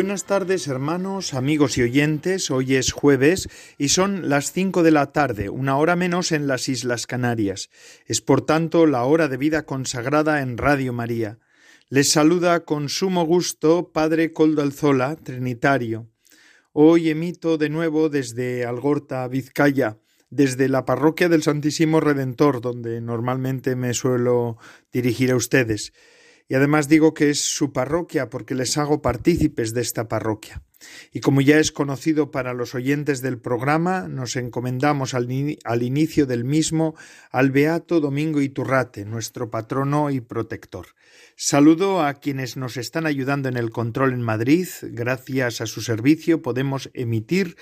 Buenas tardes hermanos, amigos y oyentes. Hoy es jueves y son las cinco de la tarde, una hora menos en las Islas Canarias. Es por tanto la hora de vida consagrada en Radio María. Les saluda con sumo gusto Padre Coldalzola, Trinitario. Hoy emito de nuevo desde Algorta, Vizcaya, desde la parroquia del Santísimo Redentor, donde normalmente me suelo dirigir a ustedes y además digo que es su parroquia porque les hago partícipes de esta parroquia. Y como ya es conocido para los oyentes del programa, nos encomendamos al, al, inicio del mismo al Beato Domingo Iturrate, nuestro patrono y protector. Saludo a quienes nos están ayudando en el control en Madrid. Gracias a su servicio podemos emitir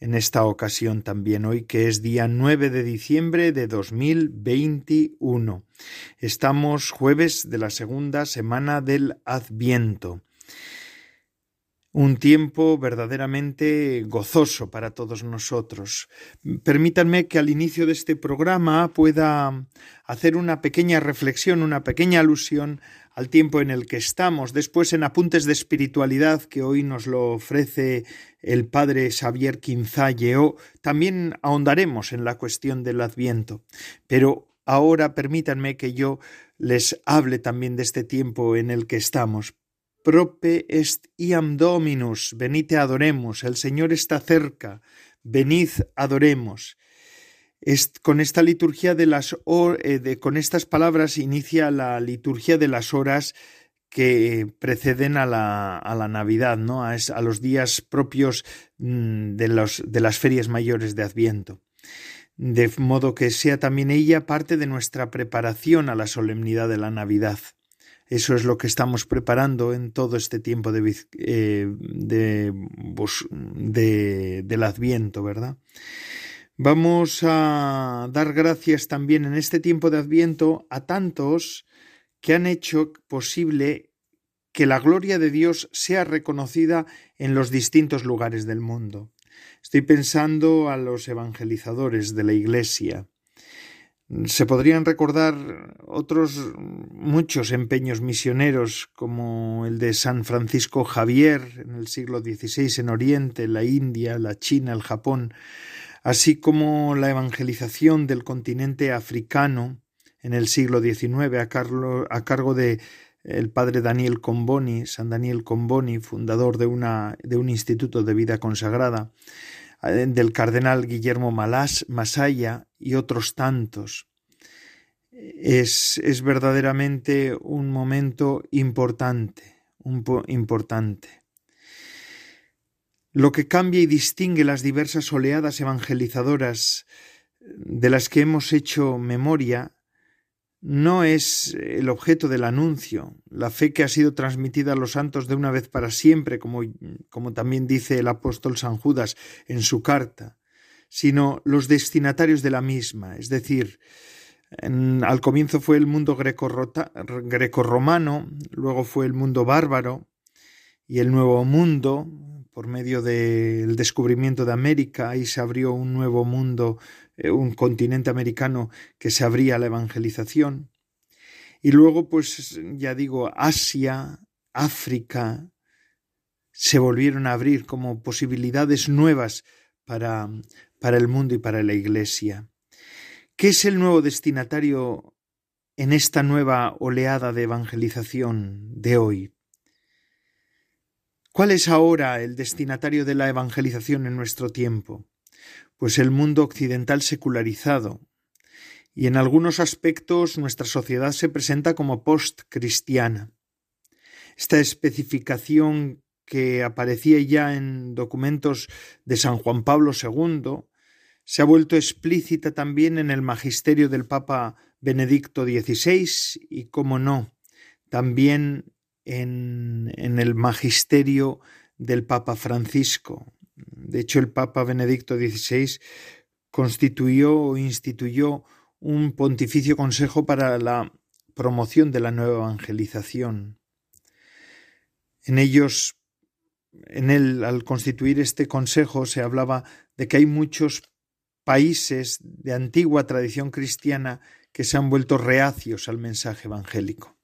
en esta ocasión también hoy, que es día 9 de diciembre de 2021. Estamos jueves de la segunda semana del Adviento. Un tiempo verdaderamente gozoso para todos nosotros. Permítanme que al inicio de este programa pueda hacer una pequeña reflexión, una pequeña alusión al tiempo en el que estamos, después en apuntes de espiritualidad que hoy nos lo ofrece el padre Xavier Quinzalleo, también ahondaremos en la cuestión del Adviento. Pero ahora permítanme que yo les hable también de este tiempo en el que estamos. Prope est iam dominus, venite adoremos, el Señor está cerca, venid adoremos con esta liturgia de las eh, con estas palabras inicia la liturgia de las horas que preceden a la, a la Navidad, ¿no? A, a, los días propios mm, de, los, de las ferias mayores de Adviento. De modo que sea también ella parte de nuestra preparación a la solemnidad de la Navidad. Eso es lo que estamos preparando en todo este tiempo de, eh, de, de, del Adviento, ¿verdad? Vamos a dar gracias también en este tiempo de Adviento a tantos que han hecho posible que la gloria de Dios sea reconocida en los distintos lugares del mundo. Estoy pensando a los evangelizadores de la Iglesia. Se podrían recordar otros muchos empeños misioneros como el de San Francisco Javier en el siglo XVI en Oriente, la India, la China, el Japón, así como la evangelización del continente africano en el siglo XIX a, cargo de el padre Daniel Comboni, San Daniel Comboni, fundador de, una, de un instituto de vida consagrada, eh, del cardenal Guillermo Malás, Masaya y otros tantos. Es, es verdaderamente un momento importante, un importante. Lo que cambia y distingue las diversas oleadas evangelizadoras de las que hemos hecho memoria no es el objeto del anuncio, la fe que ha sido transmitida a los santos de una vez para siempre, como, como también dice el apóstol San Judas en su carta, sino los destinatarios de la misma, es decir, al comienzo fue el mundo grecorromano, luego fue el mundo bárbaro y el nuevo mundo, por medio del descubrimiento de América, ahí se abrió un nuevo mundo, eh, un continente americano que se abría a la evangelización. Y luego, pues ya digo, Asia, África, se volvieron a abrir como posibilidades nuevas para, para el mundo y para la Iglesia. ¿Qué es el nuevo destinatario en esta nueva oleada de evangelización de hoy? ¿Cuál es ahora el destinatario de la evangelización en nuestro tiempo? Pues el mundo occidental secularizado. Y en algunos aspectos nuestra sociedad se presenta como post-cristiana. Esta especificación que aparecía ya en documentos de San Juan Pablo II se ha vuelto explícita también en el magisterio del Papa Benedicto XVI y, como no, también en, el magisterio del Papa Francisco. De hecho, el Papa Benedicto XVI constituyó o instituyó un pontificio consejo para la promoción de la nueva evangelización. En ellos, en él, al constituir este consejo, se hablaba de que hay muchos países de antigua tradición cristiana que se han vuelto reacios al mensaje evangélico.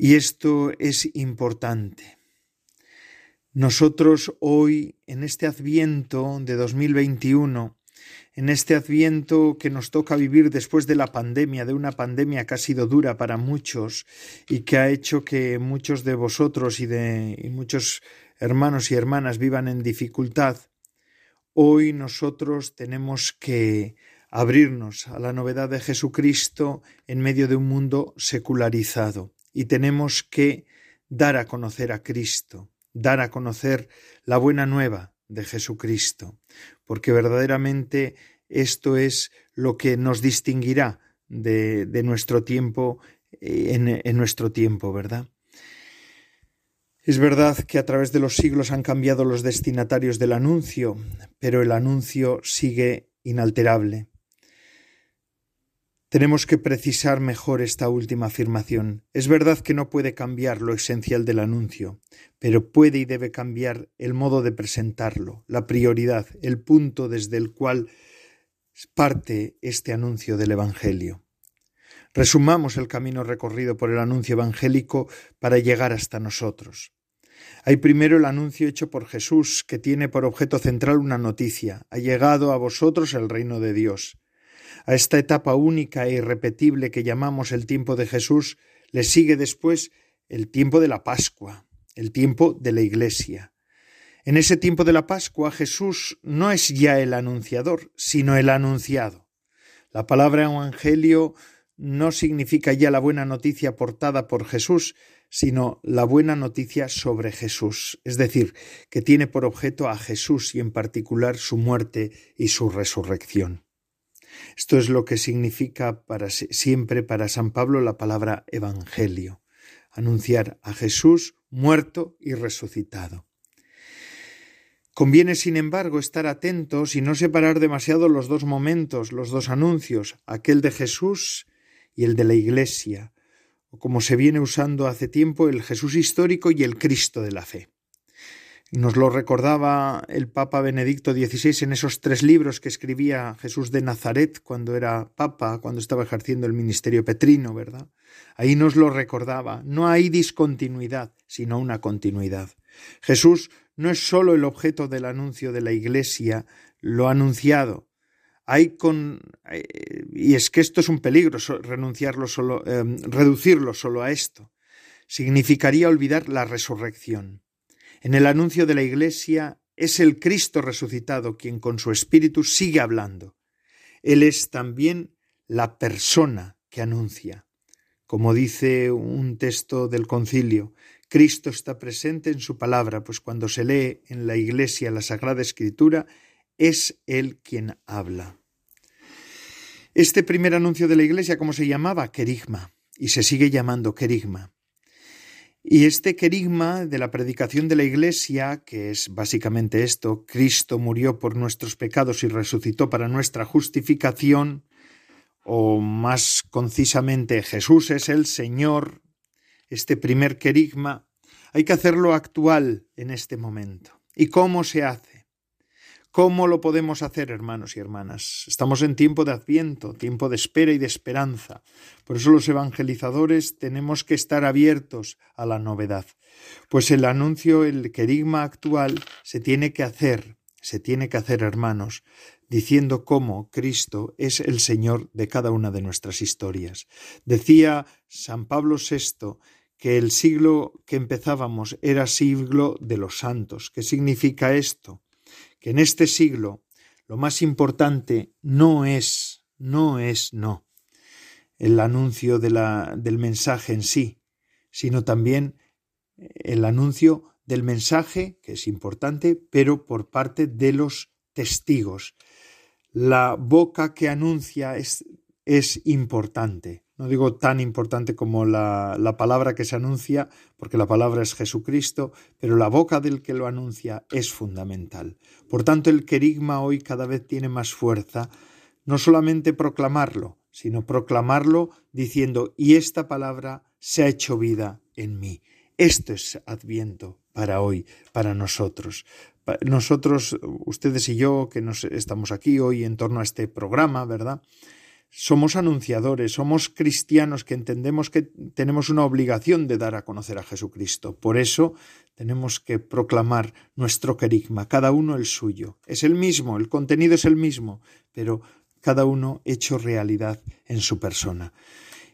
Y esto es importante. Nosotros hoy, en este adviento de 2021, en este adviento que nos toca vivir después de la pandemia, de una pandemia que ha sido dura para muchos y que ha hecho que muchos de vosotros y de muchos hermanos y hermanas vivan en dificultad, hoy nosotros tenemos que abrirnos a la novedad de Jesucristo en medio de un mundo secularizado y tenemos que dar a conocer a Cristo, dar a conocer la buena nueva de Jesucristo, porque verdaderamente esto es lo que nos distinguirá de, de nuestro tiempo eh, en, en nuestro tiempo, ¿verdad? Es verdad que a través de los siglos han cambiado los destinatarios del anuncio, pero el anuncio sigue inalterable. Tenemos que precisar mejor esta última afirmación. Es verdad que no puede cambiar lo esencial del anuncio, pero puede y debe cambiar el modo de presentarlo, la prioridad, el punto desde el cual parte este anuncio del Evangelio. Resumamos el camino recorrido por el anuncio evangélico para llegar hasta nosotros. Hay primero el anuncio hecho por Jesús, que tiene por objeto central una noticia. Ha llegado a vosotros el reino de Dios. A esta etapa única e irrepetible que llamamos el tiempo de Jesús le sigue después el tiempo de la Pascua, el tiempo de la Iglesia. En ese tiempo de la Pascua Jesús no es ya el anunciador, sino el anunciado. La palabra evangelio no significa ya la buena noticia portada por Jesús, sino la buena noticia sobre Jesús, es decir, que tiene por objeto a Jesús y en particular su muerte y su resurrección. Esto es lo que significa para siempre para San Pablo la palabra evangelio, anunciar a Jesús muerto y resucitado. Conviene, sin embargo, estar atentos y no separar demasiado los dos momentos, los dos anuncios, aquel de Jesús y el de la Iglesia, o como se viene usando hace tiempo, el Jesús histórico y el Cristo de la fe. Nos lo recordaba el Papa Benedicto XVI en esos tres libros que escribía Jesús de Nazaret cuando era Papa, cuando estaba ejerciendo el ministerio petrino, ¿verdad? Ahí nos lo recordaba. No hay discontinuidad, sino una continuidad. Jesús no es sólo el objeto del anuncio de la Iglesia, lo anunciado. Hay con eh, y es que esto es un peligro renunciarlo solo, eh, reducirlo solo a esto. Significaría olvidar la resurrección. En el anuncio de la Iglesia es el Cristo resucitado quien con su Espíritu sigue hablando. Él es también la persona que anuncia. Como dice un texto del concilio, Cristo está presente en su palabra, pues cuando se lee en la Iglesia la Sagrada Escritura, es Él quien habla. Este primer anuncio de la Iglesia, ¿cómo se llamaba? Querigma, y se sigue llamando querigma. Y este querigma de la predicación de la Iglesia, que es básicamente esto, Cristo murió por nuestros pecados y resucitó para nuestra justificación, o más concisamente Jesús es el Señor, este primer querigma, hay que hacerlo actual en este momento. ¿Y cómo se hace? ¿Cómo lo podemos hacer, hermanos y hermanas? Estamos en tiempo de adviento, tiempo de espera y de esperanza. Por eso los evangelizadores tenemos que estar abiertos a la novedad. Pues el anuncio, el querigma actual se tiene que hacer, se tiene que hacer, hermanos, diciendo cómo Cristo es el Señor de cada una de nuestras historias. Decía San Pablo VI que el siglo que empezábamos era siglo de los santos. ¿Qué significa esto? Que en este siglo lo más importante no es, no es, no, el anuncio de la, del mensaje en sí, sino también el anuncio del mensaje, que es importante, pero por parte de los testigos. La boca que anuncia es, es importante, no digo tan importante como la, la, palabra que se anuncia, porque la palabra es Jesucristo, pero la boca del que lo anuncia es fundamental. Por tanto, el querigma hoy cada vez tiene más fuerza, no solamente proclamarlo, sino proclamarlo diciendo, y esta palabra se ha hecho vida en mí. Esto es adviento para hoy, para nosotros. Nosotros, ustedes y yo, que nos estamos aquí hoy en torno a este programa, ¿verdad? Somos anunciadores, somos cristianos que entendemos que tenemos una obligación de dar a conocer a Jesucristo. Por eso tenemos que proclamar nuestro querigma, cada uno el suyo. Es el mismo, el contenido es el mismo, pero cada uno hecho realidad en su persona.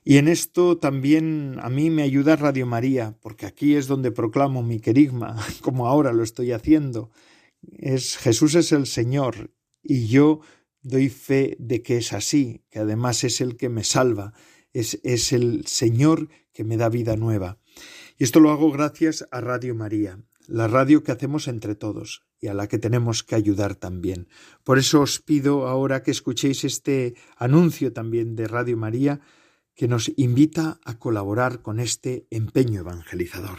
Y en esto también a mí me ayuda Radio María, porque aquí es donde proclamo mi querigma, como ahora lo estoy haciendo. Es Jesús es el Señor y yo doy fe de que es así, que además es el que me salva, es, es el Señor que me da vida nueva. Y esto lo hago gracias a Radio María, la radio que hacemos entre todos y a la que tenemos que ayudar también. Por eso os pido ahora que escuchéis este anuncio también de Radio María que nos invita a colaborar con este empeño evangelizador.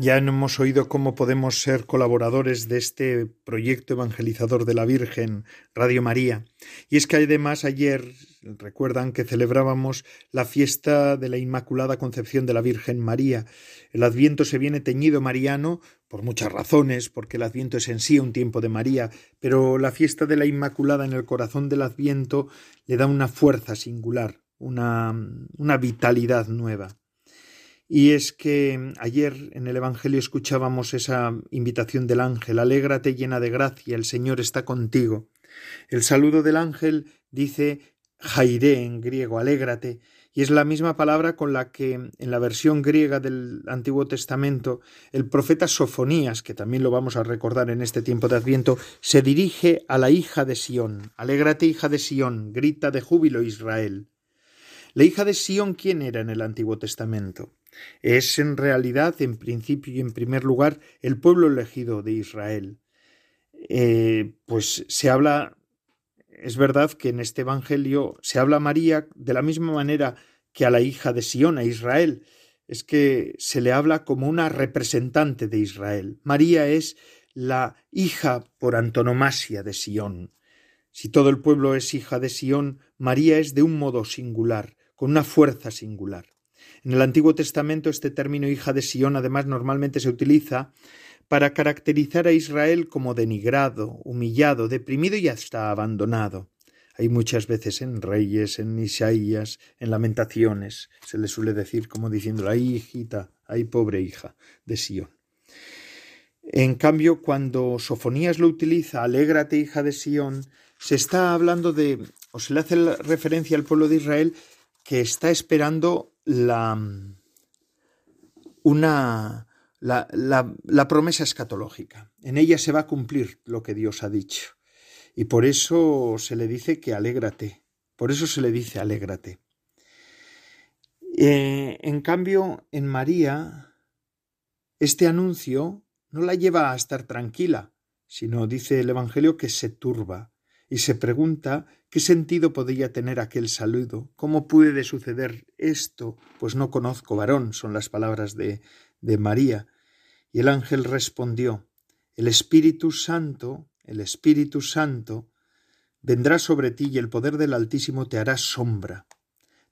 Ya hemos oído cómo podemos ser colaboradores de este proyecto evangelizador de la Virgen, Radio María. Y es que además ayer, recuerdan que celebrábamos la fiesta de la Inmaculada Concepción de la Virgen María. El Adviento se viene teñido mariano por muchas razones, porque el Adviento es en sí un tiempo de María, pero la fiesta de la Inmaculada en el corazón del Adviento le da una fuerza singular, una, una vitalidad nueva. Y es que ayer en el Evangelio escuchábamos esa invitación del ángel, alégrate llena de gracia, el Señor está contigo. El saludo del ángel dice jairé en griego, alégrate, y es la misma palabra con la que en la versión griega del Antiguo Testamento el profeta Sofonías, que también lo vamos a recordar en este tiempo de Adviento, se dirige a la hija de Sión. Alégrate, hija de Sión, grita de júbilo Israel. La hija de Sión, ¿quién era en el Antiguo Testamento? Es en realidad, en principio y en primer lugar, el pueblo elegido de Israel. Eh, pues se habla, es verdad que en este Evangelio se habla a María de la misma manera que a la hija de Sión, a Israel. Es que se le habla como una representante de Israel. María es la hija por antonomasia de Sión. Si todo el pueblo es hija de Sión, María es de un modo singular, con una fuerza singular. En el Antiguo Testamento este término hija de Sión además normalmente se utiliza para caracterizar a Israel como denigrado, humillado, deprimido y hasta abandonado. Hay muchas veces en Reyes, en Isaías, en Lamentaciones, se le suele decir como diciendo, ay hijita, ay pobre hija de Sión. En cambio, cuando Sofonías lo utiliza, alégrate hija de Sión, se está hablando de, o se le hace referencia al pueblo de Israel que está esperando la, una, la, la, promesa escatológica. En ella se va a cumplir lo que Dios ha dicho. Y por eso se le dice que alégrate. Por eso se le dice alégrate. Eh, en cambio, en María, este anuncio no la lleva a estar tranquila, sino dice el Evangelio que se turba y se pregunta qué sentido podría tener aquel saludo, cómo puede suceder esto, pues no conozco varón, son las palabras de, de María. Y el ángel respondió, el Espíritu Santo, el Espíritu Santo, vendrá sobre ti y el poder del Altísimo te hará sombra.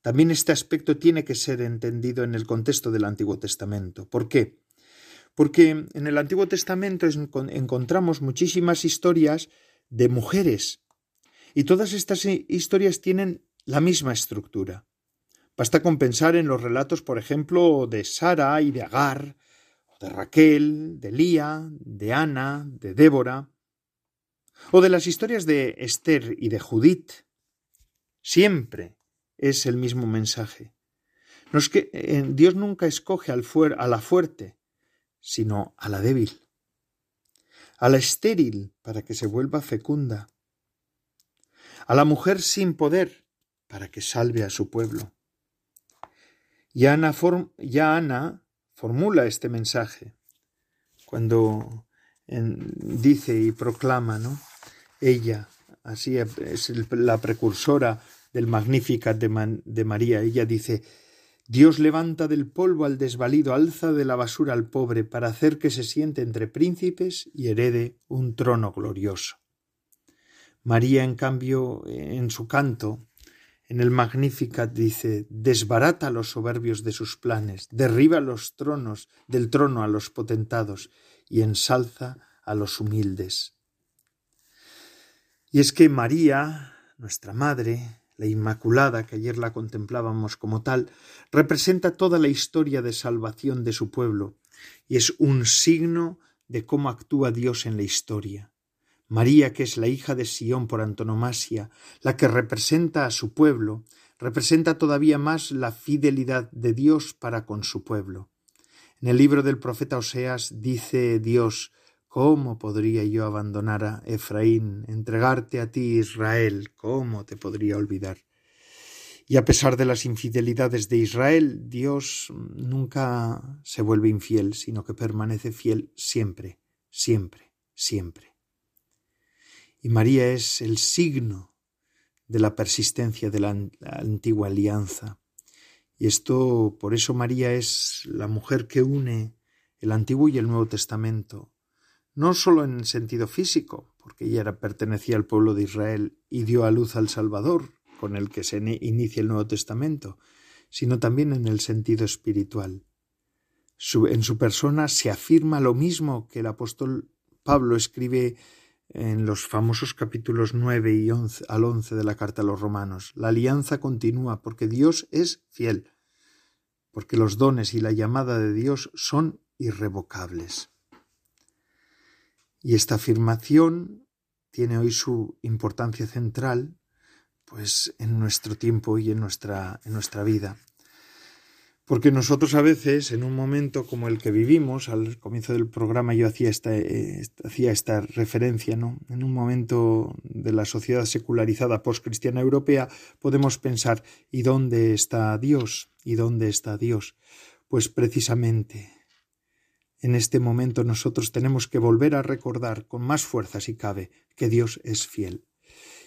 También este aspecto tiene que ser entendido en el contexto del Antiguo Testamento. ¿Por qué? Porque en el Antiguo Testamento encontramos muchísimas historias de mujeres y todas estas historias tienen la misma estructura. Basta con pensar en los relatos, por ejemplo, de Sara y de Agar, de Raquel, de Lía, de Ana, de Débora, o de las historias de Esther y de Judith. Siempre es el mismo mensaje. No es que eh, Dios nunca escoge a la fuerte, sino a la débil, a la estéril para que se vuelva fecunda, a la mujer sin poder para que salve a su pueblo. Ya Ana, formula este mensaje cuando dice y proclama, ¿no? Ella, así es la precursora del Magnificat de, María. Ella dice Dios levanta del polvo al desvalido, alza de la basura al pobre, para hacer que se siente entre príncipes y herede un trono glorioso. María, en cambio, en su canto, en el Magnificat dice desbarata los soberbios de sus planes, derriba los tronos del trono a los potentados y ensalza a los humildes. Y es que María, nuestra madre, la Inmaculada, que ayer la contemplábamos como tal, representa toda la historia de salvación de su pueblo y es un signo de cómo actúa Dios en la historia. María, que es la hija de Sión por antonomasia, la que representa a su pueblo, representa todavía más la fidelidad de Dios para con su pueblo. En el libro del profeta Oseas dice Dios ¿Cómo podría yo abandonar a Efraín, entregarte a ti, Israel? ¿Cómo te podría olvidar? Y a pesar de las infidelidades de Israel, Dios nunca se vuelve infiel, sino que permanece fiel siempre, siempre, siempre. Y María es el signo de la persistencia de la antigua alianza. Y esto, por eso María es la mujer que une el Antiguo y el Nuevo Testamento, no sólo en sentido físico, porque ella pertenecía al pueblo de Israel y dio a luz al Salvador, con el que se inicia el Nuevo Testamento, sino también en el sentido espiritual. en su persona se afirma lo mismo que el apóstol Pablo escribe en los famosos capítulos nueve y once al once de la carta a los romanos. La alianza continúa porque Dios es fiel, porque los dones y la llamada de Dios son irrevocables. Y esta afirmación tiene hoy su importancia central pues en nuestro tiempo y en nuestra, en nuestra vida. Porque nosotros a veces, en un momento como el que vivimos, al comienzo del programa yo hacía esta, hacía esta referencia, ¿no? En un momento de la sociedad secularizada postcristiana europea, podemos pensar, ¿y dónde está Dios? ¿Y dónde está Dios? Pues precisamente en este momento nosotros tenemos que volver a recordar con más fuerza si cabe que Dios es fiel.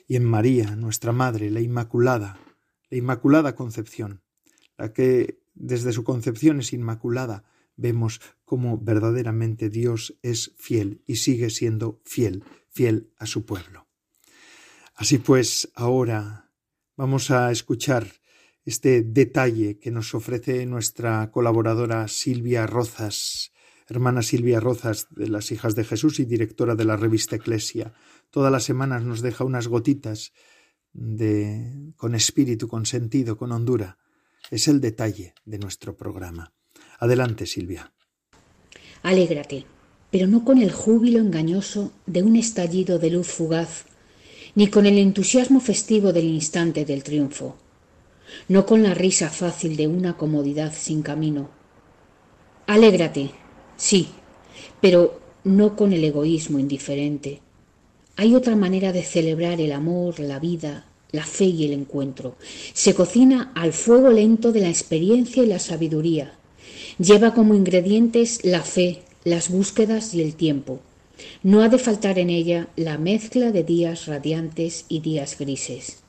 Y en María, nuestra Madre, la Inmaculada, la Inmaculada Concepción, la que desde su concepción es inmaculada, vemos cómo verdaderamente Dios es fiel y sigue siendo fiel, fiel a su pueblo. Así pues, ahora vamos a escuchar este detalle que nos ofrece nuestra colaboradora Silvia Rozas hermana Silvia Rozas de las Hijas de Jesús y directora de la revista Eclesia. Todas las semanas nos deja unas gotitas de con espíritu, con sentido, con hondura. Es el detalle de nuestro programa. Adelante, Silvia. Alégrate, pero no con el júbilo engañoso de un estallido de luz fugaz, ni con el entusiasmo festivo del instante del triunfo, no con la risa fácil de una comodidad sin camino. Alégrate, Sí, pero no con el egoísmo indiferente. Hay otra manera de celebrar el amor, la vida, la fe y el encuentro. Se cocina al fuego lento de la experiencia y la sabiduría. Lleva como ingredientes la fe, las búsquedas y el tiempo. No ha de faltar en ella la mezcla de días radiantes y días grises.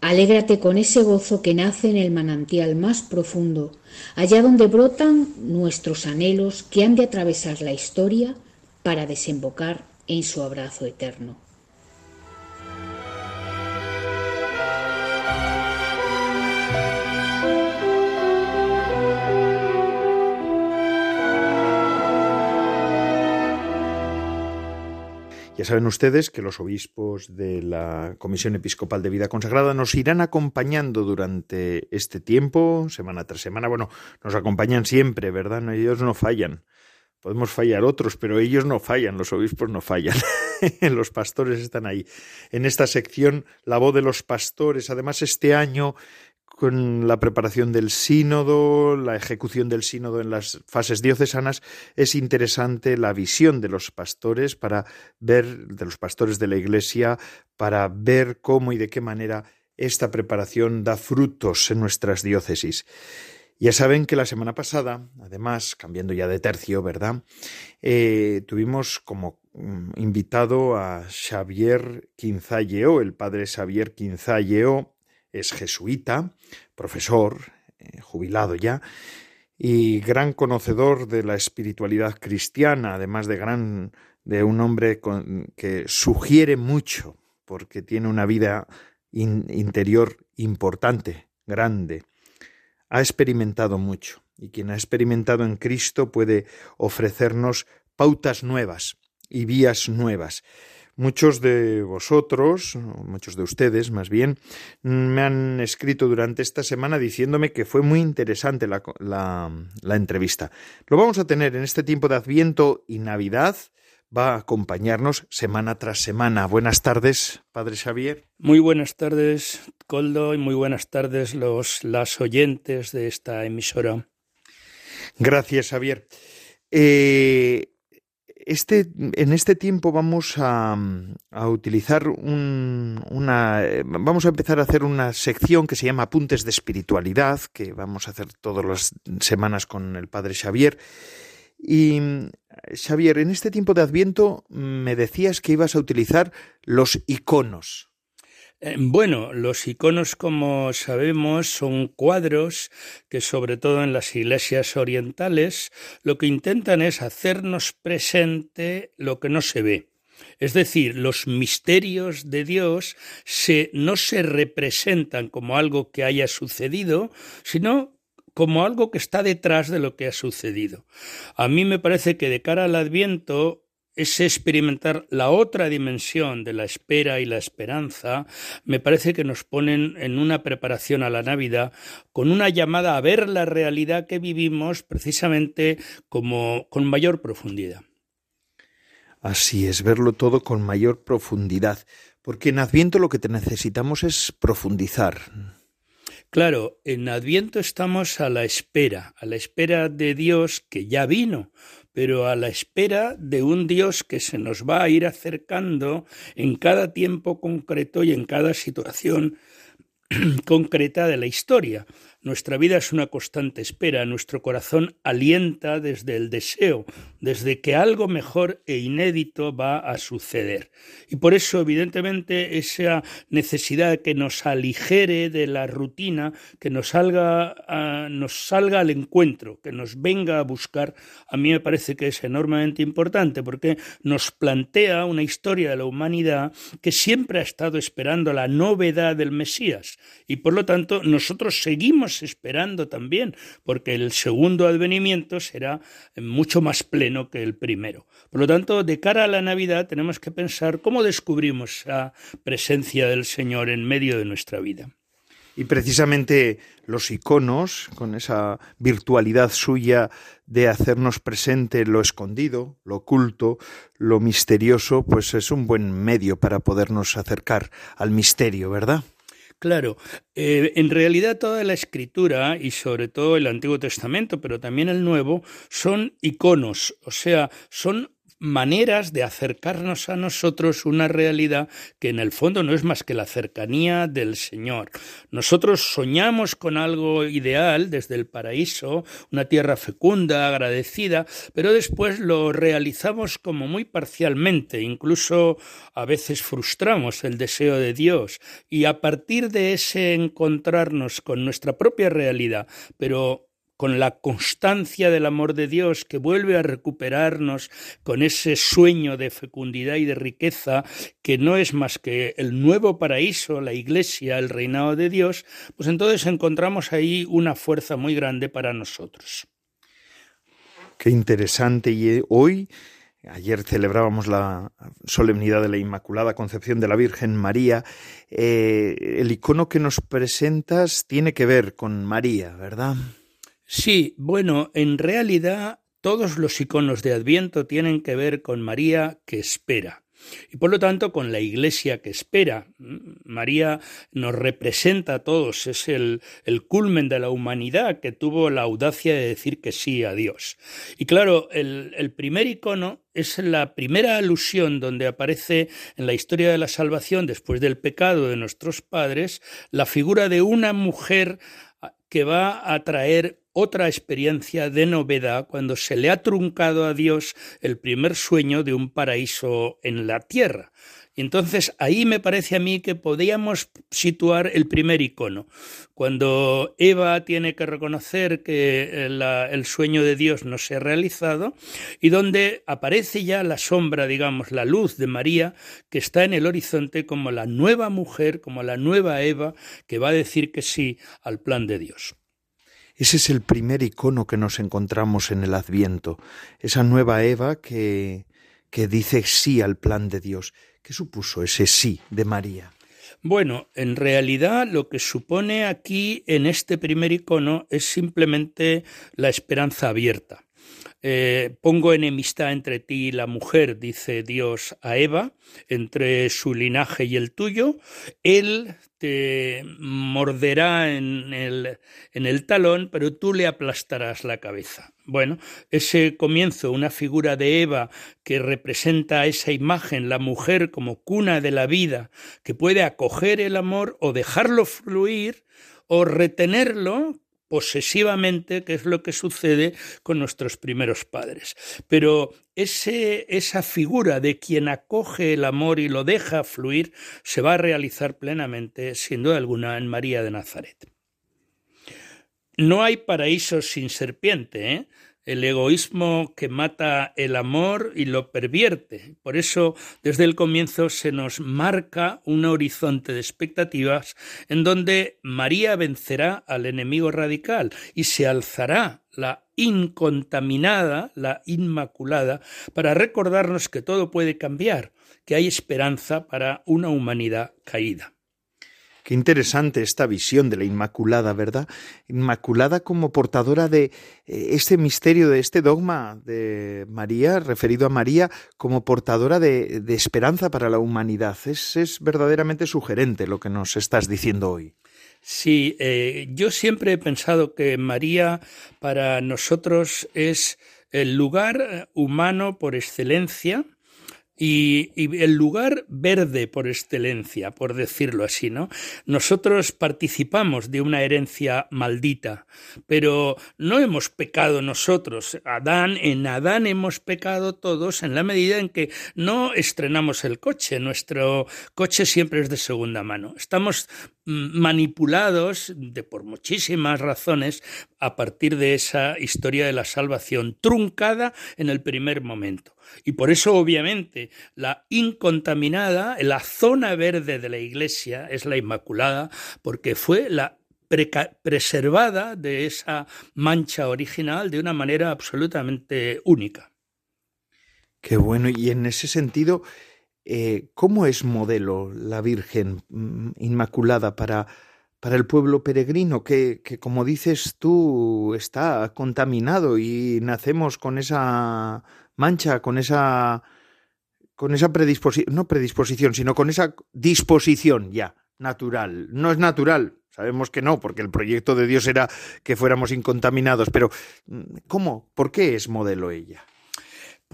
Alégrate con ese gozo que nace en el manantial más profundo, allá donde brotan nuestros anhelos que han de atravesar la historia para desembocar en su abrazo eterno. Ya saben ustedes que los obispos de la Comisión Episcopal de Vida Consagrada nos irán acompañando durante este tiempo, semana tras semana. Bueno, nos acompañan siempre, ¿verdad? Ellos no fallan. Podemos fallar otros, pero ellos no fallan, los obispos no fallan. los pastores están ahí. En esta sección, la voz de los pastores. Además, este año con la preparación del sínodo, la ejecución del sínodo en las fases diocesanas, es interesante la visión de los pastores para ver, de los pastores de la Iglesia, para ver cómo y de qué manera esta preparación da frutos en nuestras diócesis. Ya saben que la semana pasada, además, cambiando ya de tercio, ¿verdad? Eh, tuvimos como mm, invitado a Xavier Quinzalleo, el padre Xavier Quinzalleo, es jesuita, profesor, eh, jubilado ya, y gran conocedor de la espiritualidad cristiana, además de gran de un hombre que sugiere mucho, porque tiene una vida interior importante, grande. Ha experimentado mucho, y quien ha experimentado en Cristo puede ofrecernos pautas nuevas y vías nuevas. Muchos de vosotros, muchos de ustedes más bien, me han escrito durante esta semana diciéndome que fue muy interesante la, la, entrevista. Lo vamos a tener en este tiempo de Adviento y Navidad. Va a acompañarnos semana tras semana. Buenas tardes, Padre Xavier. Muy buenas tardes, Coldo, y muy buenas tardes los las oyentes de esta emisora. Gracias, Xavier. Eh, este, en este tiempo vamos a, utilizar una. Vamos a empezar a hacer una sección que se llama Apuntes de Espiritualidad, que vamos a hacer todas las semanas con el padre Xavier. Y Xavier, en este tiempo de Adviento me decías que ibas a utilizar los iconos. Eh, bueno, los iconos, como sabemos, son cuadros que, sobre todo en las iglesias orientales, lo que intentan es hacernos presente lo que no se ve. Es decir, los misterios de Dios no se representan como algo que haya sucedido, sino como algo que está detrás de lo que ha sucedido. A mí me parece que de cara al Adviento ese experimentar la otra dimensión de la espera y la esperanza, me parece que nos ponen en una preparación a la Navidad con una llamada a ver la realidad que vivimos precisamente como con mayor profundidad. Así es, verlo todo con mayor profundidad, porque en Adviento lo que te necesitamos es profundizar. Claro, en Adviento estamos a la espera, a la espera de Dios que ya vino, pero a la espera de un Dios que se nos va a ir acercando en cada tiempo concreto y en cada situación concreta de la historia. Nuestra vida es una constante espera, nuestro corazón alienta desde el deseo, desde que algo mejor e inédito va a suceder. Y por eso, evidentemente, esa necesidad que nos aligere de la rutina, que nos salga, nos salga al encuentro, que nos venga a buscar, a mí me parece que es enormemente importante porque nos plantea una historia de la humanidad que siempre ha estado esperando la novedad del Mesías y por lo tanto nosotros seguimos esperando también, porque el segundo advenimiento será mucho más pleno que el primero. Por lo tanto, de cara a la Navidad tenemos que pensar cómo descubrimos la presencia del Señor en medio de nuestra vida. Y precisamente los iconos, con esa virtualidad suya de hacernos presente lo escondido, lo oculto, lo misterioso, pues es un buen medio para podernos acercar al misterio, ¿verdad? Claro, eh, en realidad toda la escritura y sobre todo el Antiguo Testamento, pero también el Nuevo, son iconos, o sea, son maneras de acercarnos a nosotros una realidad que en el fondo no es más que la cercanía del Señor. Nosotros soñamos con algo ideal desde el paraíso, una tierra fecunda, agradecida, pero después lo realizamos como muy parcialmente, incluso a veces frustramos el deseo de Dios y a partir de ese encontrarnos con nuestra propia realidad, pero con la constancia del amor de Dios que vuelve a recuperarnos con ese sueño de fecundidad y de riqueza que no es más que el nuevo paraíso, la iglesia, el reinado de Dios, pues entonces encontramos ahí una fuerza muy grande para nosotros. Qué interesante. Y hoy, ayer celebrábamos la solemnidad de la Inmaculada Concepción de la Virgen María. Eh, el icono que nos presentas tiene que ver con María, ¿verdad? Sí, bueno, en realidad todos los iconos de Adviento tienen que ver con María que espera y por lo tanto con la iglesia que espera. María nos representa a todos, es el, el, culmen de la humanidad que tuvo la audacia de decir que sí a Dios. Y claro, el, el primer icono es la primera alusión donde aparece en la historia de la salvación, después del pecado de nuestros padres, la figura de una mujer que va a traer otra experiencia de novedad cuando se le ha truncado a Dios el primer sueño de un paraíso en la tierra. Y entonces ahí me parece a mí que podíamos situar el primer icono. Cuando Eva tiene que reconocer que el sueño de Dios no se ha realizado y donde aparece ya la sombra, digamos, la luz de María que está en el horizonte como la nueva mujer, como la nueva Eva que va a decir que sí al plan de Dios. Ese es el primer icono que nos encontramos en el Adviento, esa nueva Eva que, que dice sí al plan de Dios. ¿Qué supuso ese sí de María? Bueno, en realidad lo que supone aquí en este primer icono es simplemente la esperanza abierta. Eh, pongo enemistad entre ti y la mujer, dice Dios a Eva, entre su linaje y el tuyo. Él te morderá en el, en el talón, pero tú le aplastarás la cabeza. Bueno, ese comienzo, una figura de Eva que representa esa imagen, la mujer como cuna de la vida, que puede acoger el amor o dejarlo fluir o retenerlo posesivamente, que es lo que sucede con nuestros primeros padres. Pero ese, esa figura de quien acoge el amor y lo deja fluir se va a realizar plenamente, sin duda alguna, en María de Nazaret. No hay paraíso sin serpiente, ¿eh? El egoísmo que mata el amor y lo pervierte. Por eso, desde el comienzo se nos marca un horizonte de expectativas en donde María vencerá al enemigo radical y se alzará la incontaminada, la inmaculada, para recordarnos que todo puede cambiar, que hay esperanza para una humanidad caída. Qué interesante esta visión de la Inmaculada, ¿verdad? Inmaculada como portadora de eh, este misterio, de este dogma de María, referido a María como portadora de, esperanza para la humanidad. Es, verdaderamente sugerente lo que nos estás diciendo hoy. Sí, eh, yo siempre he pensado que María para nosotros es el lugar humano por excelencia, y, el lugar verde por excelencia, por decirlo así, ¿no? Nosotros participamos de una herencia maldita, pero no hemos pecado nosotros. Adán, en Adán hemos pecado todos en la medida en que no estrenamos el coche. Nuestro coche siempre es de segunda mano. Estamos manipulados de por muchísimas razones a partir de esa historia de la salvación truncada en el primer momento. Y por eso, obviamente, la incontaminada, la zona verde de la Iglesia es la Inmaculada, porque fue la preservada de esa mancha original de una manera absolutamente única. Qué bueno, y en ese sentido, eh, ¿cómo es modelo la Virgen mm, Inmaculada para, para el pueblo peregrino, que, que, como dices tú, está contaminado y nacemos con esa mancha, con esa con esa predisposición, no predisposición, sino con esa disposición ya natural. No es natural, sabemos que no, porque el proyecto de Dios era que fuéramos incontaminados, pero mm, ¿cómo? ¿Por qué es modelo ella?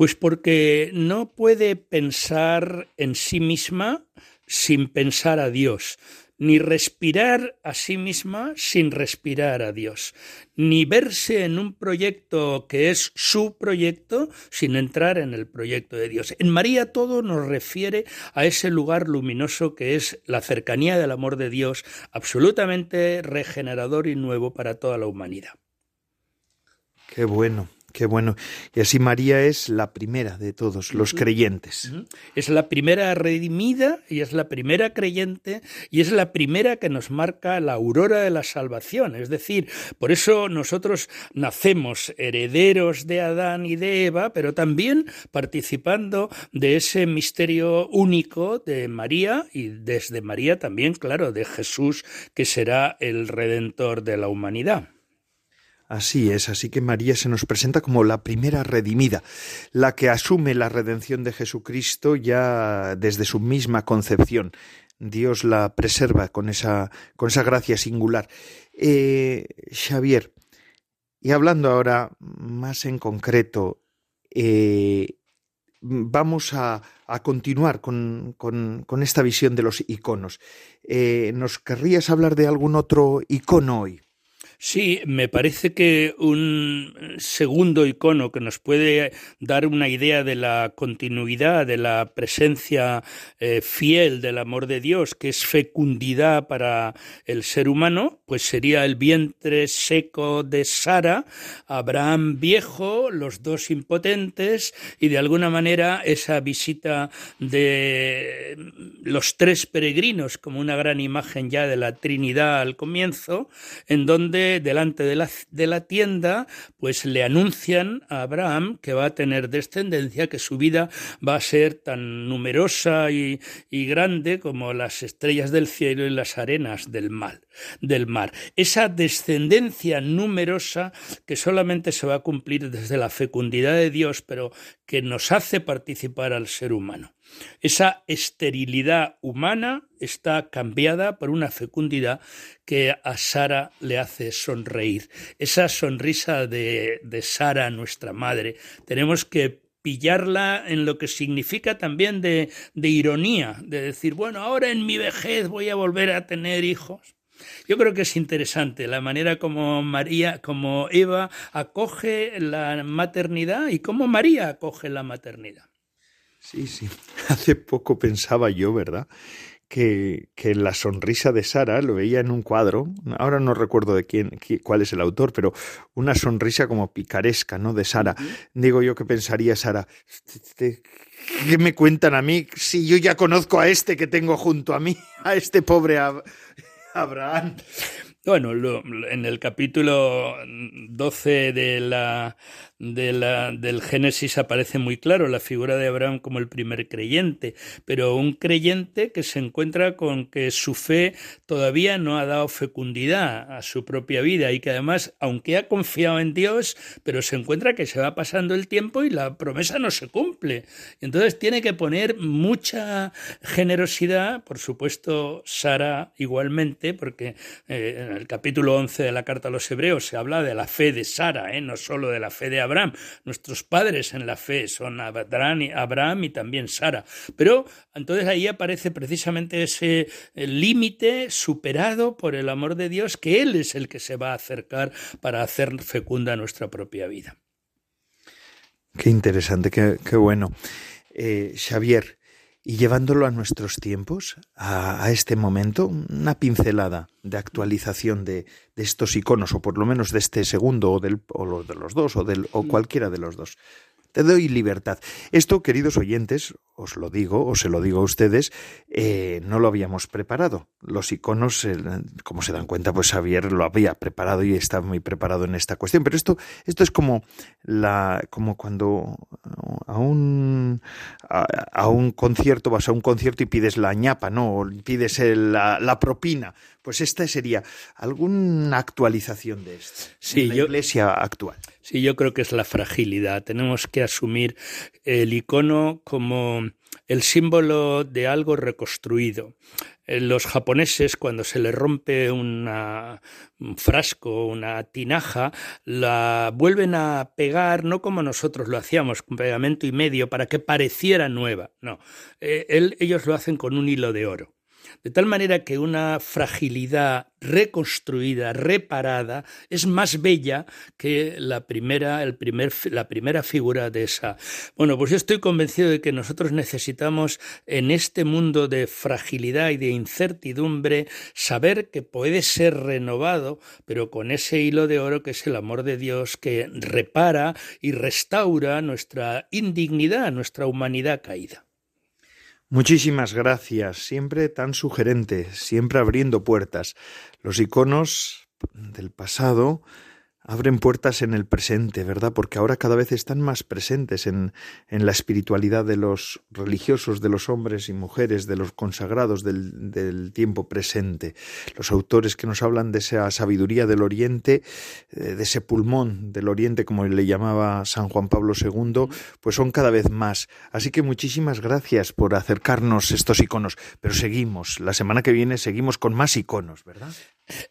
Pues porque no puede pensar en sí misma sin pensar a Dios ni respirar a sí misma sin respirar a Dios, ni verse en un proyecto que es su proyecto sin entrar en el proyecto de Dios. En María todo nos refiere a ese lugar luminoso que es la cercanía del amor de Dios, absolutamente regenerador y nuevo para toda la humanidad. Qué bueno. Qué bueno. Y así María es la primera de todos los creyentes. Es la primera redimida y es la primera creyente y es la primera que nos marca la aurora de la salvación. Es decir, por eso nosotros nacemos herederos de Adán y de Eva, pero también participando de ese misterio único de María y desde María también, claro, de Jesús, que será el redentor de la humanidad. Así es, así que María se nos presenta como la primera redimida, la que asume la redención de Jesucristo ya desde su misma concepción. Dios la preserva con esa, con esa gracia singular. Eh, Xavier, y hablando ahora más en concreto, eh, vamos a, continuar con, con, esta visión de los iconos. Eh, ¿Nos querrías hablar de algún otro icono hoy? Sí, me parece que un segundo icono que nos puede dar una idea de la continuidad, de la presencia eh, fiel del amor de Dios, que es fecundidad para el ser humano, pues sería el vientre seco de Sara, Abraham viejo, los dos impotentes, y de alguna manera esa visita de los tres peregrinos como una gran imagen ya de la Trinidad al comienzo, en donde delante de la, de la tienda, pues le anuncian a Abraham que va a tener descendencia, que su vida va a ser tan numerosa y, y grande como las estrellas del cielo y las arenas del del mar. Esa descendencia numerosa que solamente se va a cumplir desde la fecundidad de Dios, pero que nos hace participar al ser humano. Esa esterilidad humana está cambiada por una fecundidad que a Sara le hace sonreír. Esa sonrisa de, de Sara, nuestra madre, tenemos que pillarla en lo que significa también de, de ironía, de decir, bueno, ahora en mi vejez voy a volver a tener hijos. Yo creo que es interesante la manera como María, como Eva acoge la maternidad y cómo María acoge la maternidad. Sí, sí. Hace poco pensaba yo, ¿verdad? Que, que, la sonrisa de Sara lo veía en un cuadro, ahora no recuerdo de quién, cuál es el autor, pero una sonrisa como picaresca, ¿no? De Sara. Digo yo que pensaría Sara, ¿qué me cuentan a mí si yo ya conozco a este que tengo junto a mí, a este pobre Abraham? Bueno, en el capítulo 12 de la de la, del Génesis aparece muy claro la figura de Abraham como el primer creyente, pero un creyente que se encuentra con que su fe todavía no ha dado fecundidad a su propia vida y que además, aunque ha confiado en Dios, pero se encuentra que se va pasando el tiempo y la promesa no se cumple. Entonces tiene que poner mucha generosidad, por supuesto Sara igualmente, porque eh, en el capítulo 11 de la carta a los hebreos se habla de la fe de Sara, ¿eh? no solo de la fe de Abraham, Abraham. Nuestros padres en la fe son Abraham y también Sara. Pero entonces ahí aparece precisamente ese eh, límite superado por el amor de Dios, que Él es el que se va a acercar para hacer fecunda nuestra propia vida. Qué interesante, qué, bueno. Eh, Xavier, y llevándolo a nuestros tiempos, a, este momento, una pincelada de actualización de, estos iconos, o por lo menos de este segundo, o, del, o de los dos, o, del, o cualquiera de los dos. Te doy libertad. Esto, queridos oyentes, os lo digo, o se lo digo a ustedes, eh, no lo habíamos preparado. Los iconos, eh, como se dan cuenta, pues Xavier lo había preparado y está muy preparado en esta cuestión. Pero esto, esto es como la, como cuando a un, a, un concierto vas a un concierto y pides la ñapa, ¿no? O pides la, la, propina. Pues esta sería alguna actualización de esto. Sí, la iglesia actual. Sí, yo creo que es la fragilidad. Tenemos que asumir el icono como el símbolo de algo reconstruido. Eh, los japoneses, cuando se les rompe un frasco, una tinaja, la vuelven a pegar, no como nosotros lo hacíamos, con pegamento y medio, para que pareciera nueva. No, eh, ellos lo hacen con un hilo de oro. De tal manera que una fragilidad reconstruida, reparada, es más bella que la primera, el primer, la primera figura de esa. Bueno, pues yo estoy convencido de que nosotros necesitamos en este mundo de fragilidad y de incertidumbre saber que puede ser renovado, pero con ese hilo de oro que es el amor de Dios que repara y restaura nuestra indignidad, nuestra humanidad caída. Muchísimas gracias, siempre tan sugerente, siempre abriendo puertas. Los iconos del pasado abren puertas en el presente, ¿verdad? Porque ahora cada vez están más presentes en, en, la espiritualidad de los religiosos, de los hombres y mujeres, de los consagrados del, del, tiempo presente. Los autores que nos hablan de esa sabiduría del Oriente, eh, de ese pulmón del Oriente, como le llamaba San Juan Pablo II, pues son cada vez más. Así que muchísimas gracias por acercarnos estos iconos. Pero seguimos, la semana que viene seguimos con más iconos, ¿verdad?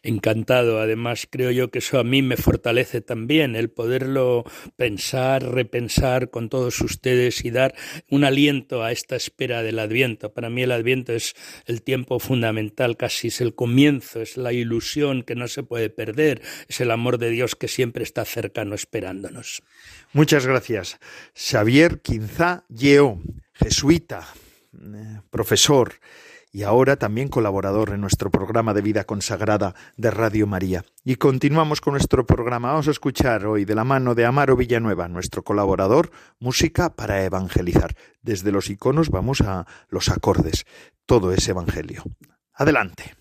Encantado. Además, creo yo que eso a mí me fortalece también, el poderlo pensar, repensar con todos ustedes y dar un aliento a esta espera del Adviento. Para mí el Adviento es el tiempo fundamental, casi es el comienzo, es la ilusión que no se puede perder, es el amor de Dios que siempre está cercano esperándonos. Muchas gracias. Xavier Quinzá Yeo, jesuita, eh, profesor y ahora también colaborador en nuestro programa de vida consagrada de Radio María. Y continuamos con nuestro programa. Vamos a escuchar hoy de la mano de Amaro Villanueva, nuestro colaborador, música para evangelizar. Desde los iconos vamos a los acordes. Todo es evangelio. Adelante.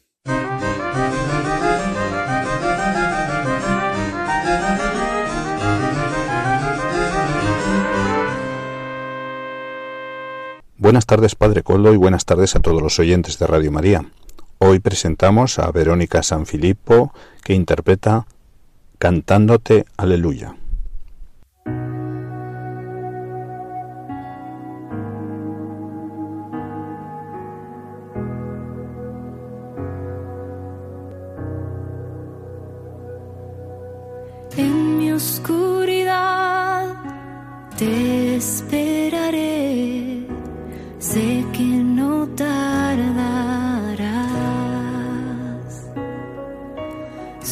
Buenas tardes, Padre Coldo, y buenas tardes a todos los oyentes de Radio María. Hoy presentamos a Verónica Sanfilippo, que interpreta Cantándote Aleluya. En mi oscuridad te esperaré sé que no tardarás.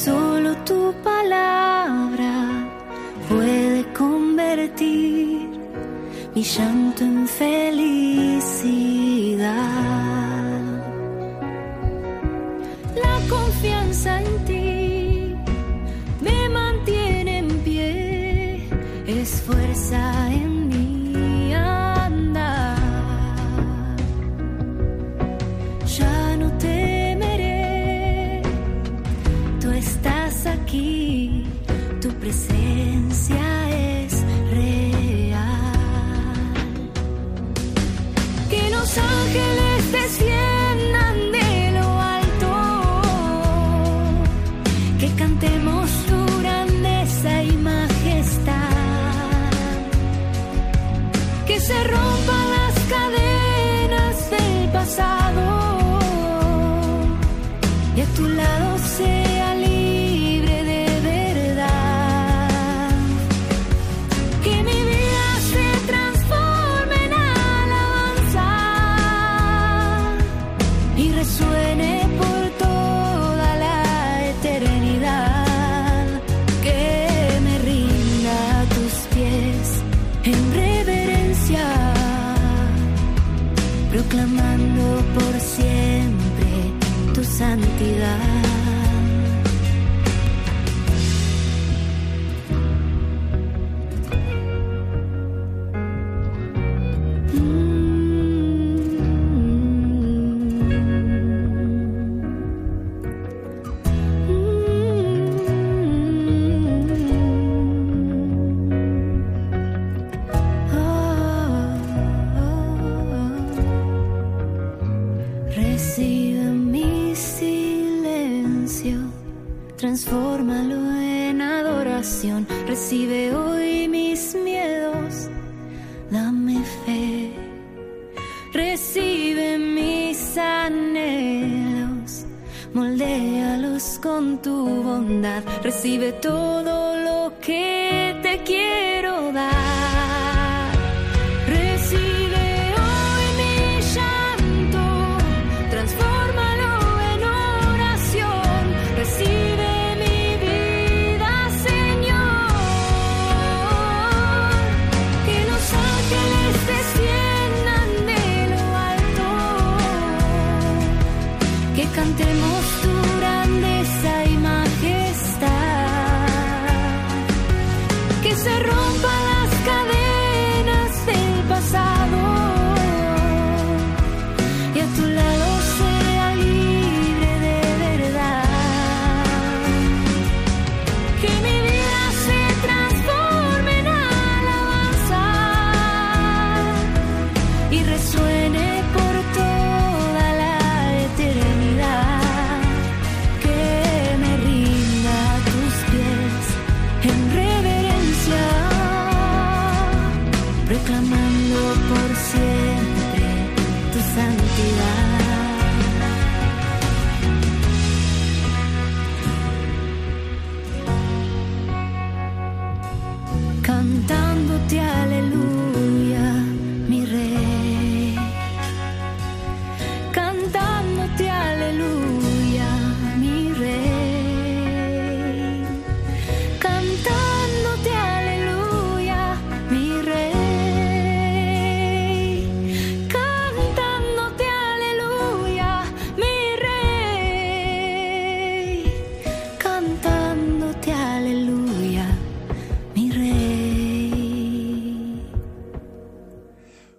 Solo tu palabra puede convertir mi llanto en felicidad. La confianza en ti que cantemos su grandeza y majestad, que se rompan las cadenas del pasado. Y a tu lado sea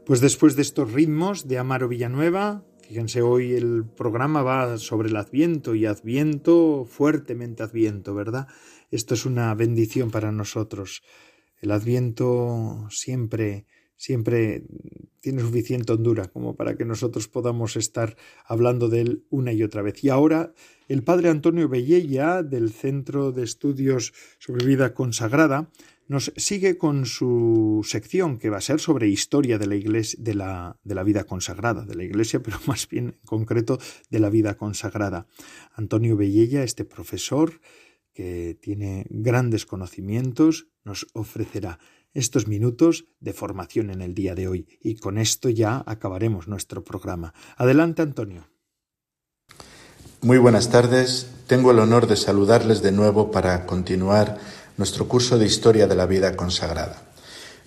Pues después de estos ritmos de Amaro Villanueva, fíjense, hoy el programa va sobre el Adviento y Adviento, fuertemente Adviento, ¿verdad? Esto es una bendición para nosotros. El Adviento siempre, siempre tiene suficiente hondura como para que nosotros podamos estar hablando de él una y otra vez. Y ahora el padre Antonio Bellella, del Centro de Estudios sobre Vida Consagrada, nos sigue con su sección que va a ser sobre historia de la iglesia, de la, de la vida consagrada, de la iglesia, pero más bien en concreto de la vida consagrada. Antonio Bellella, este profesor que tiene grandes conocimientos, nos ofrecerá estos minutos de formación en el día de hoy. Y con esto ya acabaremos nuestro programa. Adelante, Antonio. Muy buenas tardes. Tengo el honor de saludarles de nuevo para continuar nuestro curso de Historia de la Vida Consagrada.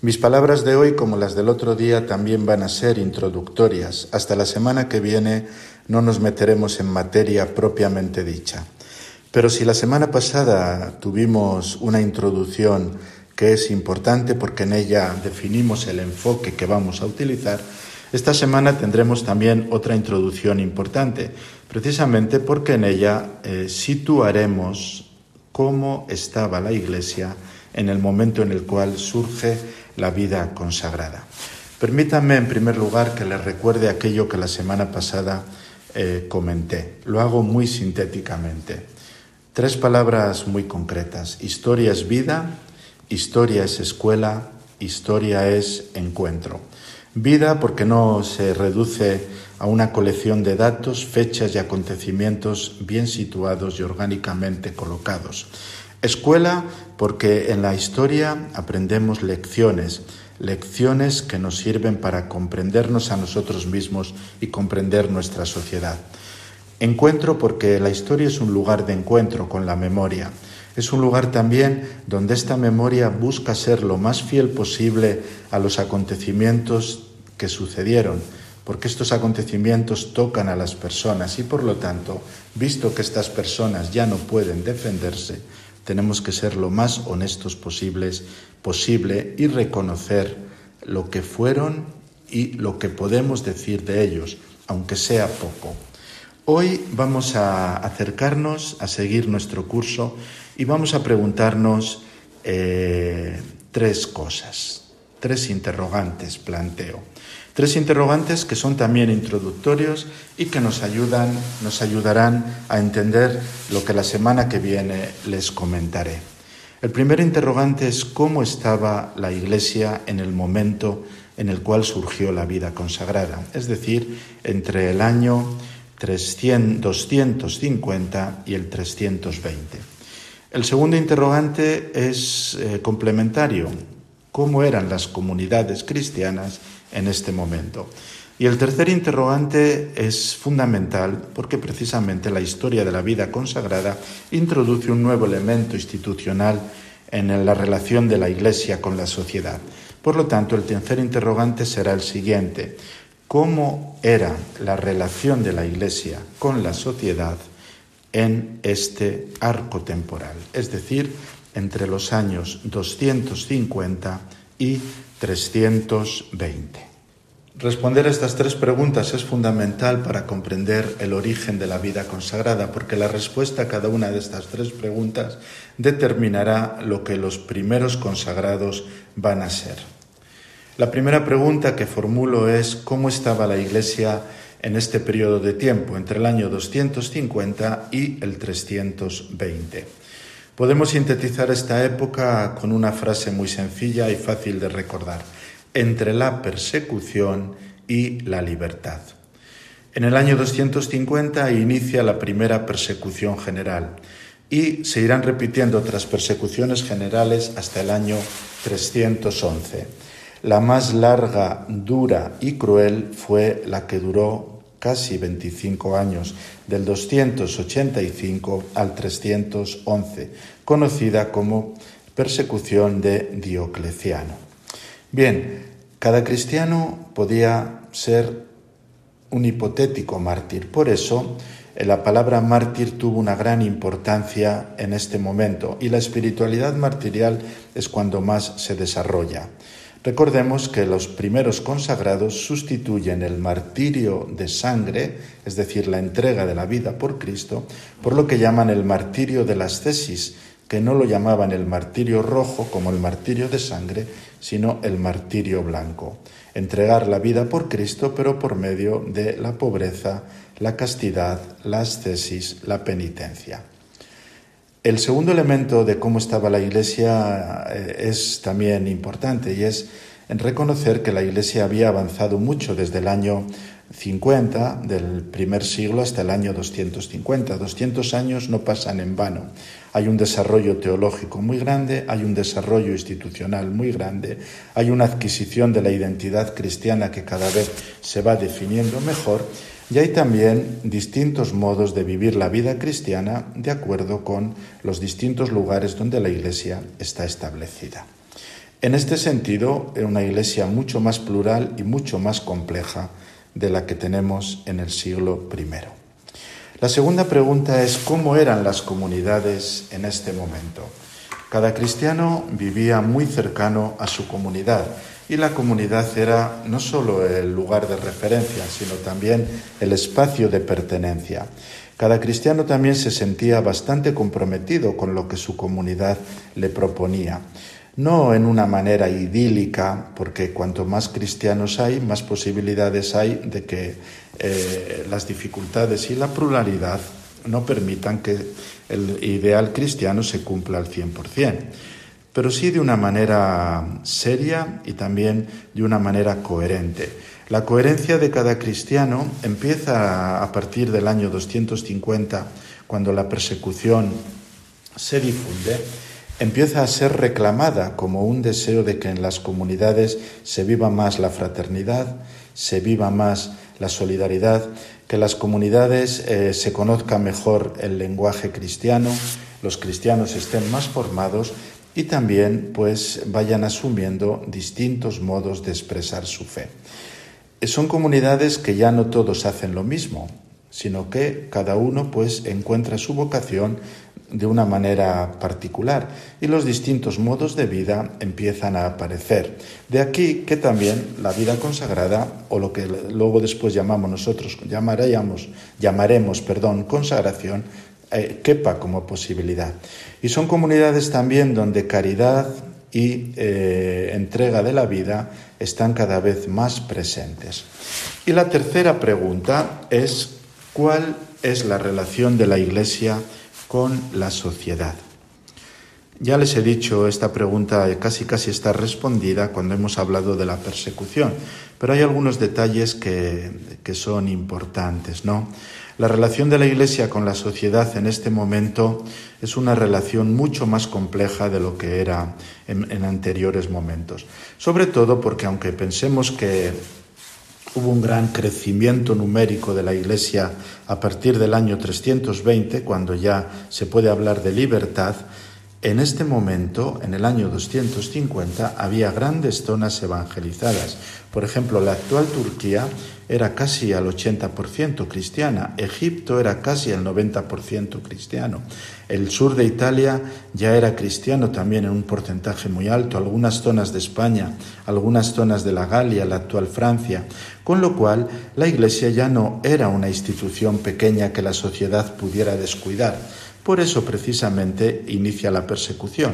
Mis palabras de hoy, como las del otro día, también van a ser introductorias. Hasta la semana que viene no nos meteremos en materia propiamente dicha. Pero si la semana pasada tuvimos una introducción que es importante porque en ella definimos el enfoque que vamos a utilizar, esta semana tendremos también otra introducción importante, precisamente porque en ella eh, situaremos cómo estaba la Iglesia en el momento en el cual surge la vida consagrada. Permítanme, en primer lugar, que les recuerde aquello que la semana pasada eh, comenté. Lo hago muy sintéticamente. Tres palabras muy concretas. Historia es vida, historia es escuela, historia es encuentro. Vida porque no se reduce a una colección de datos, fechas y acontecimientos bien situados y orgánicamente colocados. Escuela porque en la historia aprendemos lecciones, lecciones que nos sirven para comprendernos a nosotros mismos y comprender nuestra sociedad. Encuentro porque la historia es un lugar de encuentro con la memoria. Es un lugar también donde esta memoria busca ser lo más fiel posible a los acontecimientos que sucedieron, porque estos acontecimientos tocan a las personas y por lo tanto, visto que estas personas ya no pueden defenderse, tenemos que ser lo más honestos posibles posible y reconocer lo que fueron y lo que podemos decir de ellos, aunque sea poco. Hoy vamos a acercarnos a seguir nuestro curso y vamos a preguntarnos eh, tres cosas, tres interrogantes planteo. Tres interrogantes que son también introductorios y que nos ayudan, nos ayudarán a entender lo que la semana que viene les comentaré. El primer interrogante es cómo estaba la Iglesia en el momento en el cual surgió la vida consagrada, es decir, entre el año 300, 250 y el 320. El segundo interrogante es eh, complementario. ¿Cómo eran las comunidades cristianas en este momento? Y el tercer interrogante es fundamental porque precisamente la historia de la vida consagrada introduce un nuevo elemento institucional en la relación de la Iglesia con la sociedad. Por lo tanto, el tercer interrogante será el siguiente. ¿Cómo era la relación de la Iglesia con la sociedad en este arco temporal? Es decir, entre los años 250 y 320. Responder a estas tres preguntas es fundamental para comprender el origen de la vida consagrada, porque la respuesta a cada una de estas tres preguntas determinará lo que los primeros consagrados van a ser. La primera pregunta que formulo es cómo estaba la Iglesia en este periodo de tiempo, entre el año 250 y el 320. Podemos sintetizar esta época con una frase muy sencilla y fácil de recordar entre la persecución y la libertad. En el año 250 inicia la primera persecución general y se irán repitiendo otras persecuciones generales hasta el año 311. La más larga, dura y cruel fue la que duró casi 25 años, del 285 al 311, conocida como persecución de Diocleciano. Bien, cada cristiano podía ser un hipotético mártir. Por eso, eh, la palabra mártir tuvo una gran importancia en este momento y la espiritualidad martirial es cuando más se desarrolla. Recordemos que los primeros consagrados sustituyen el martirio de sangre, es decir, la entrega de la vida por Cristo, por lo que llaman el martirio de las tesis, que no lo llamaban el martirio rojo como el martirio de sangre, sino el martirio blanco. Entregar la vida por Cristo, pero por medio de la pobreza, la castidad, la ascesis, la penitencia. El segundo elemento de cómo estaba la Iglesia eh, es también importante y es en reconocer que la Iglesia había avanzado mucho desde el año 50 del primer siglo hasta el año 250. 200 años no pasan en vano. Hay un desarrollo teológico muy grande, hay un desarrollo institucional muy grande, hay una adquisición de la identidad cristiana que cada vez se va definiendo mejor y hay también distintos modos de vivir la vida cristiana de acuerdo con los distintos lugares donde la Iglesia está establecida. En este sentido, es una Iglesia mucho más plural y mucho más compleja de la que tenemos en el siglo I. La segunda pregunta es cómo eran las comunidades en este momento. Cada cristiano vivía muy cercano a su comunidad y la comunidad era no solo el lugar de referencia, sino también el espacio de pertenencia. Cada cristiano también se sentía bastante comprometido con lo que su comunidad le proponía no en una manera idílica, porque cuanto más cristianos hay, más posibilidades hay de que eh, las dificultades y la pluralidad no permitan que el ideal cristiano se cumpla al 100%, pero sí de una manera seria y también de una manera coherente. La coherencia de cada cristiano empieza a partir del año 250, cuando la persecución se difunde, empieza a ser reclamada como un deseo de que en las comunidades se viva más la fraternidad, se viva más la solidaridad, que las comunidades eh, se conozca mejor el lenguaje cristiano, los cristianos estén más formados y también pues vayan asumiendo distintos modos de expresar su fe. Son comunidades que ya no todos hacen lo mismo, sino que cada uno pues encuentra su vocación de una manera particular y los distintos modos de vida empiezan a aparecer. De aquí que también la vida consagrada, o lo que luego después llamamos nosotros, llamaremos, llamaremos perdón, consagración, eh, quepa como posibilidad. Y son comunidades también donde caridad y eh, entrega de la vida están cada vez más presentes. Y la tercera pregunta es, ¿cuál es la relación de la Iglesia con la sociedad. Ya les he dicho, esta pregunta casi casi está respondida cuando hemos hablado de la persecución, pero hay algunos detalles que, que son importantes, ¿no? La relación de la Iglesia con la sociedad en este momento es una relación mucho más compleja de lo que era en, anteriores momentos. Sobre todo porque aunque pensemos que hubo un gran crecimiento numérico de la Iglesia a partir del año 320, cuando ya se puede hablar de libertad, en este momento, en el año 250, había grandes zonas evangelizadas. Por ejemplo, la actual Turquía era casi al 80% cristiana, Egipto era casi al 90% cristiano, el sur de Italia ya era cristiano también en un porcentaje muy alto, algunas zonas de España, algunas zonas de la Galia, la actual Francia, con lo cual la Iglesia ya no era una institución pequeña que la sociedad pudiera descuidar. Por eso precisamente inicia la persecución,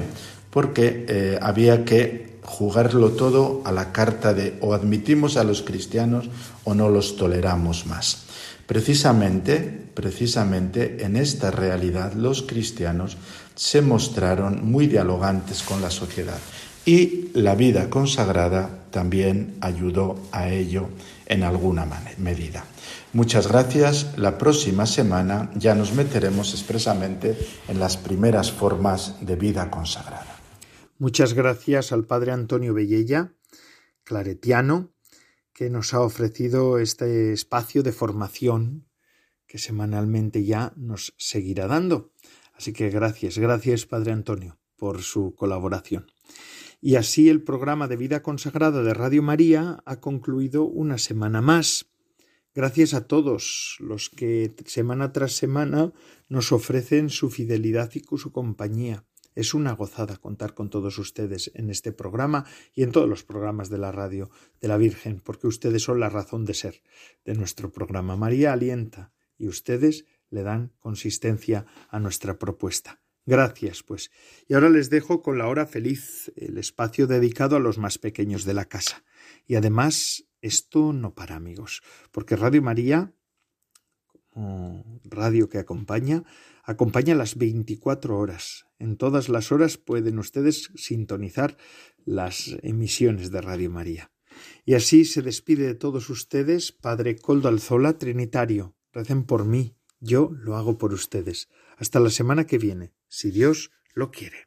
porque eh, había que jugarlo todo a la carta de o admitimos a los cristianos o no los toleramos más. Precisamente, precisamente en esta realidad los cristianos se mostraron muy dialogantes con la sociedad y la vida consagrada también ayudó a ello en alguna medida. Muchas gracias. La próxima semana ya nos meteremos expresamente en las primeras formas de vida consagrada. Muchas gracias al Padre Antonio Bellella, claretiano, que nos ha ofrecido este espacio de formación que semanalmente ya nos seguirá dando. Así que gracias, gracias Padre Antonio por su colaboración. Y así el programa de vida consagrada de Radio María ha concluido una semana más. Gracias a todos los que semana tras semana nos ofrecen su fidelidad y su compañía. Es una gozada contar con todos ustedes en este programa y en todos los programas de la radio de la Virgen, porque ustedes son la razón de ser de nuestro programa. María alienta y ustedes le dan consistencia a nuestra propuesta. Gracias, pues. Y ahora les dejo con la hora feliz, el espacio dedicado a los más pequeños de la casa. Y además, esto no para, amigos, porque Radio María, como radio que acompaña, acompaña las 24 horas. En todas las horas pueden ustedes sintonizar las emisiones de Radio María. Y así se despide de todos ustedes, Padre Coldo Alzola, Trinitario. Recen por mí, yo lo hago por ustedes. Hasta la semana que viene, si Dios lo quiere.